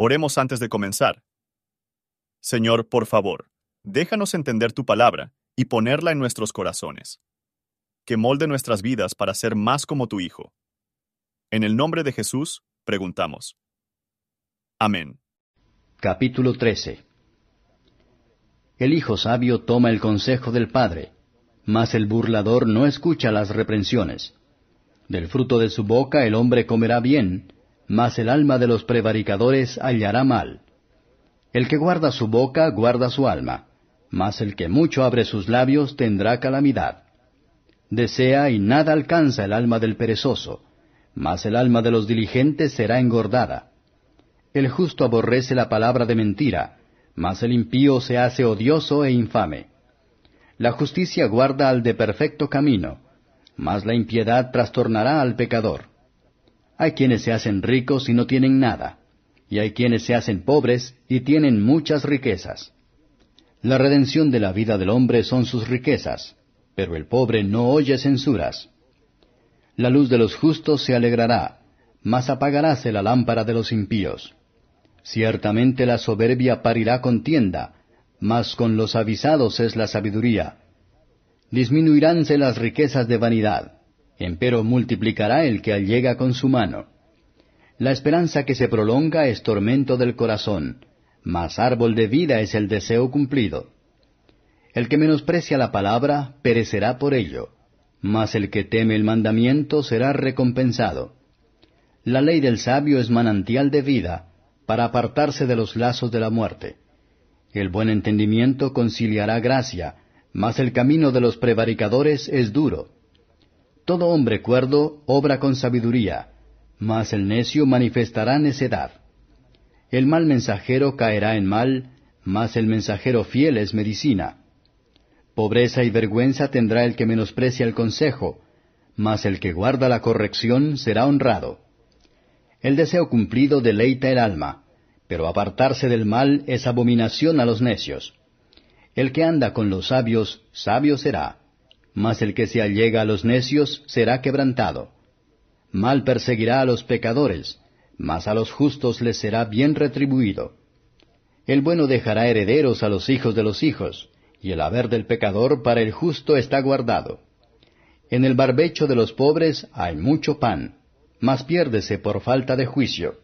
Oremos antes de comenzar. Señor, por favor, déjanos entender tu palabra y ponerla en nuestros corazones. Que molde nuestras vidas para ser más como tu Hijo. En el nombre de Jesús, preguntamos. Amén. Capítulo 13 El hijo sabio toma el consejo del padre, mas el burlador no escucha las reprensiones. Del fruto de su boca el hombre comerá bien, mas el alma de los prevaricadores hallará mal. El que guarda su boca guarda su alma, mas el que mucho abre sus labios tendrá calamidad. Desea y nada alcanza el alma del perezoso, mas el alma de los diligentes será engordada. El justo aborrece la palabra de mentira, mas el impío se hace odioso e infame. La justicia guarda al de perfecto camino, mas la impiedad trastornará al pecador. Hay quienes se hacen ricos y no tienen nada, y hay quienes se hacen pobres y tienen muchas riquezas. La redención de la vida del hombre son sus riquezas, pero el pobre no oye censuras. La luz de los justos se alegrará, mas apagaráse la lámpara de los impíos. Ciertamente la soberbia parirá contienda, mas con los avisados es la sabiduría. Disminuiránse las riquezas de vanidad empero multiplicará el que allega con su mano. La esperanza que se prolonga es tormento del corazón, mas árbol de vida es el deseo cumplido. El que menosprecia la palabra perecerá por ello, mas el que teme el mandamiento será recompensado. La ley del sabio es manantial de vida, para apartarse de los lazos de la muerte. El buen entendimiento conciliará gracia, mas el camino de los prevaricadores es duro. Todo hombre cuerdo obra con sabiduría, mas el necio manifestará necedad. El mal mensajero caerá en mal, mas el mensajero fiel es medicina. Pobreza y vergüenza tendrá el que menosprecia el consejo, mas el que guarda la corrección será honrado. El deseo cumplido deleita el alma, pero apartarse del mal es abominación a los necios. El que anda con los sabios, sabio será mas el que se allega a los necios será quebrantado. Mal perseguirá a los pecadores, mas a los justos les será bien retribuido. El bueno dejará herederos a los hijos de los hijos, y el haber del pecador para el justo está guardado. En el barbecho de los pobres hay mucho pan, mas piérdese por falta de juicio.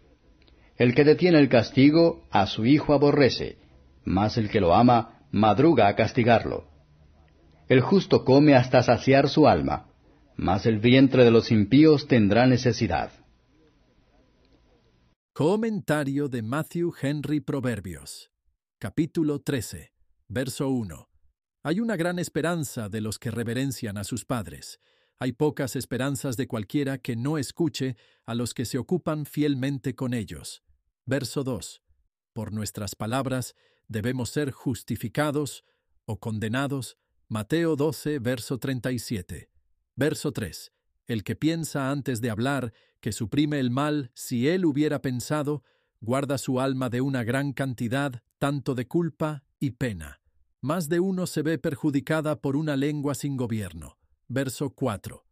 El que detiene el castigo a su hijo aborrece, mas el que lo ama madruga a castigarlo. El justo come hasta saciar su alma, mas el vientre de los impíos tendrá necesidad. Comentario de Matthew Henry Proverbios. Capítulo 13, verso 1. Hay una gran esperanza de los que reverencian a sus padres. Hay pocas esperanzas de cualquiera que no escuche a los que se ocupan fielmente con ellos. Verso 2. Por nuestras palabras debemos ser justificados o condenados Mateo 12, verso 37. Verso 3. El que piensa antes de hablar, que suprime el mal, si él hubiera pensado, guarda su alma de una gran cantidad, tanto de culpa y pena. Más de uno se ve perjudicada por una lengua sin gobierno. Verso 4.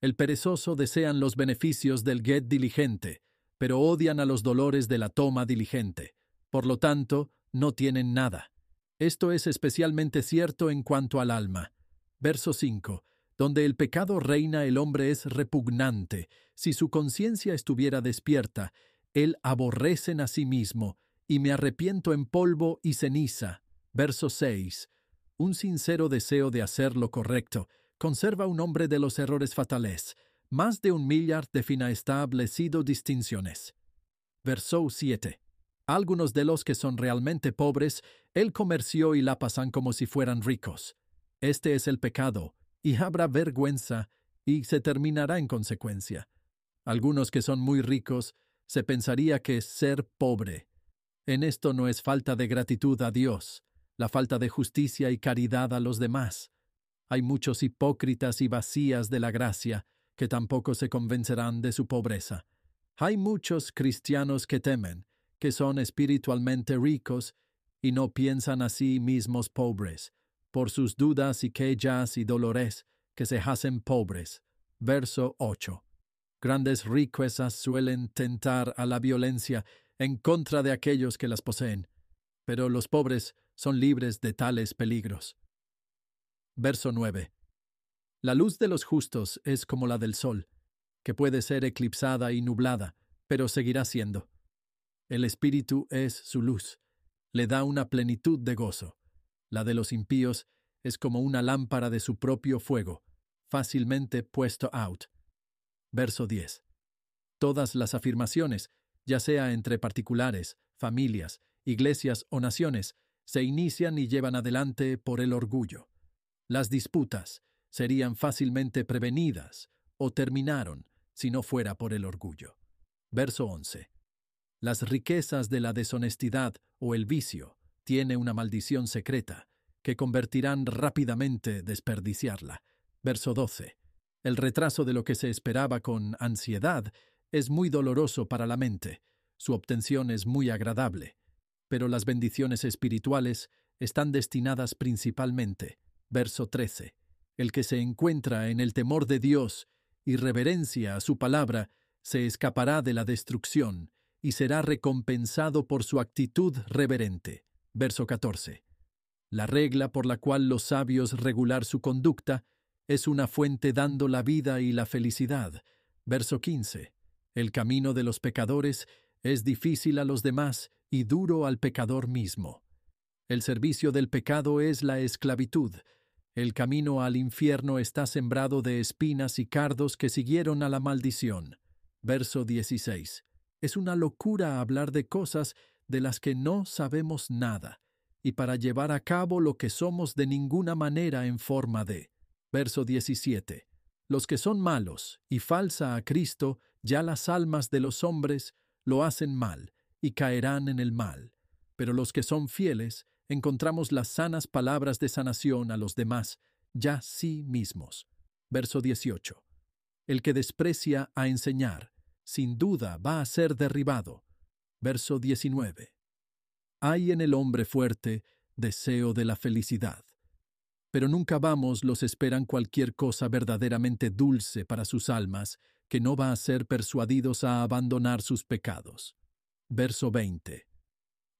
El perezoso desean los beneficios del get diligente, pero odian a los dolores de la toma diligente. Por lo tanto, no tienen nada. Esto es especialmente cierto en cuanto al alma. Verso 5. Donde el pecado reina el hombre es repugnante. Si su conciencia estuviera despierta, él aborrecen a sí mismo, y me arrepiento en polvo y ceniza. Verso 6. Un sincero deseo de hacer lo correcto conserva un hombre de los errores fatales. Más de un millar de fina establecido distinciones. Verso 7. Algunos de los que son realmente pobres, él comerció y la pasan como si fueran ricos. Este es el pecado, y habrá vergüenza, y se terminará en consecuencia. Algunos que son muy ricos, se pensaría que es ser pobre. En esto no es falta de gratitud a Dios, la falta de justicia y caridad a los demás. Hay muchos hipócritas y vacías de la gracia que tampoco se convencerán de su pobreza. Hay muchos cristianos que temen, que son espiritualmente ricos y no piensan a sí mismos pobres, por sus dudas y quejas y dolores, que se hacen pobres. Verso 8. Grandes riquezas suelen tentar a la violencia, en contra de aquellos que las poseen, pero los pobres son libres de tales peligros. Verso 9. La luz de los justos es como la del sol, que puede ser eclipsada y nublada, pero seguirá siendo. El Espíritu es su luz, le da una plenitud de gozo. La de los impíos es como una lámpara de su propio fuego, fácilmente puesto out. Verso 10. Todas las afirmaciones, ya sea entre particulares, familias, iglesias o naciones, se inician y llevan adelante por el orgullo. Las disputas serían fácilmente prevenidas o terminaron si no fuera por el orgullo. Verso 11. Las riquezas de la deshonestidad o el vicio tiene una maldición secreta que convertirán rápidamente desperdiciarla. Verso 12. El retraso de lo que se esperaba con ansiedad es muy doloroso para la mente, su obtención es muy agradable, pero las bendiciones espirituales están destinadas principalmente. Verso 13. El que se encuentra en el temor de Dios y reverencia a su palabra, se escapará de la destrucción y será recompensado por su actitud reverente. Verso 14. La regla por la cual los sabios regular su conducta es una fuente dando la vida y la felicidad. Verso 15. El camino de los pecadores es difícil a los demás y duro al pecador mismo. El servicio del pecado es la esclavitud. El camino al infierno está sembrado de espinas y cardos que siguieron a la maldición. Verso 16. Es una locura hablar de cosas de las que no sabemos nada, y para llevar a cabo lo que somos de ninguna manera en forma de. Verso 17. Los que son malos y falsa a Cristo, ya las almas de los hombres lo hacen mal y caerán en el mal. Pero los que son fieles, encontramos las sanas palabras de sanación a los demás, ya sí mismos. Verso 18. El que desprecia a enseñar, sin duda va a ser derribado. Verso 19. Hay en el hombre fuerte deseo de la felicidad. Pero nunca vamos los esperan cualquier cosa verdaderamente dulce para sus almas, que no va a ser persuadidos a abandonar sus pecados. Verso 20.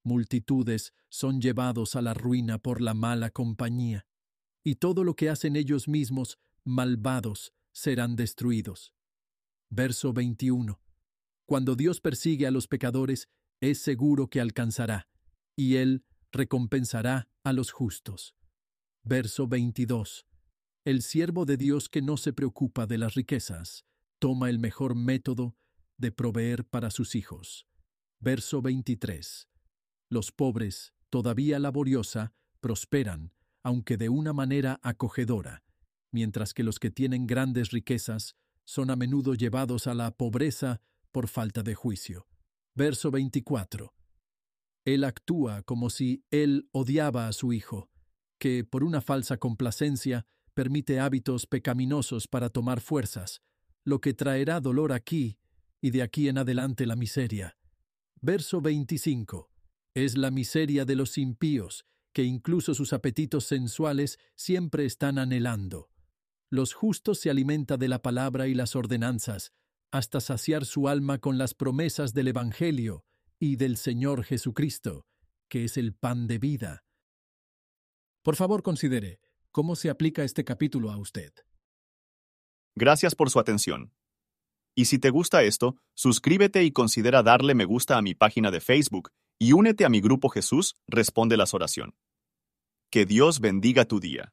Multitudes son llevados a la ruina por la mala compañía, y todo lo que hacen ellos mismos, malvados, serán destruidos. Verso 21. Cuando Dios persigue a los pecadores, es seguro que alcanzará, y Él recompensará a los justos. Verso 22. El siervo de Dios que no se preocupa de las riquezas, toma el mejor método de proveer para sus hijos. Verso 23. Los pobres, todavía laboriosa, prosperan, aunque de una manera acogedora, mientras que los que tienen grandes riquezas son a menudo llevados a la pobreza por falta de juicio. Verso 24. Él actúa como si él odiaba a su hijo, que, por una falsa complacencia, permite hábitos pecaminosos para tomar fuerzas, lo que traerá dolor aquí y de aquí en adelante la miseria. Verso 25. Es la miseria de los impíos, que incluso sus apetitos sensuales siempre están anhelando. Los justos se alimenta de la palabra y las ordenanzas, hasta saciar su alma con las promesas del Evangelio y del Señor Jesucristo, que es el pan de vida. Por favor, considere cómo se aplica este capítulo a usted. Gracias por su atención. Y si te gusta esto, suscríbete y considera darle me gusta a mi página de Facebook y únete a mi grupo Jesús Responde las Oración. Que Dios bendiga tu día.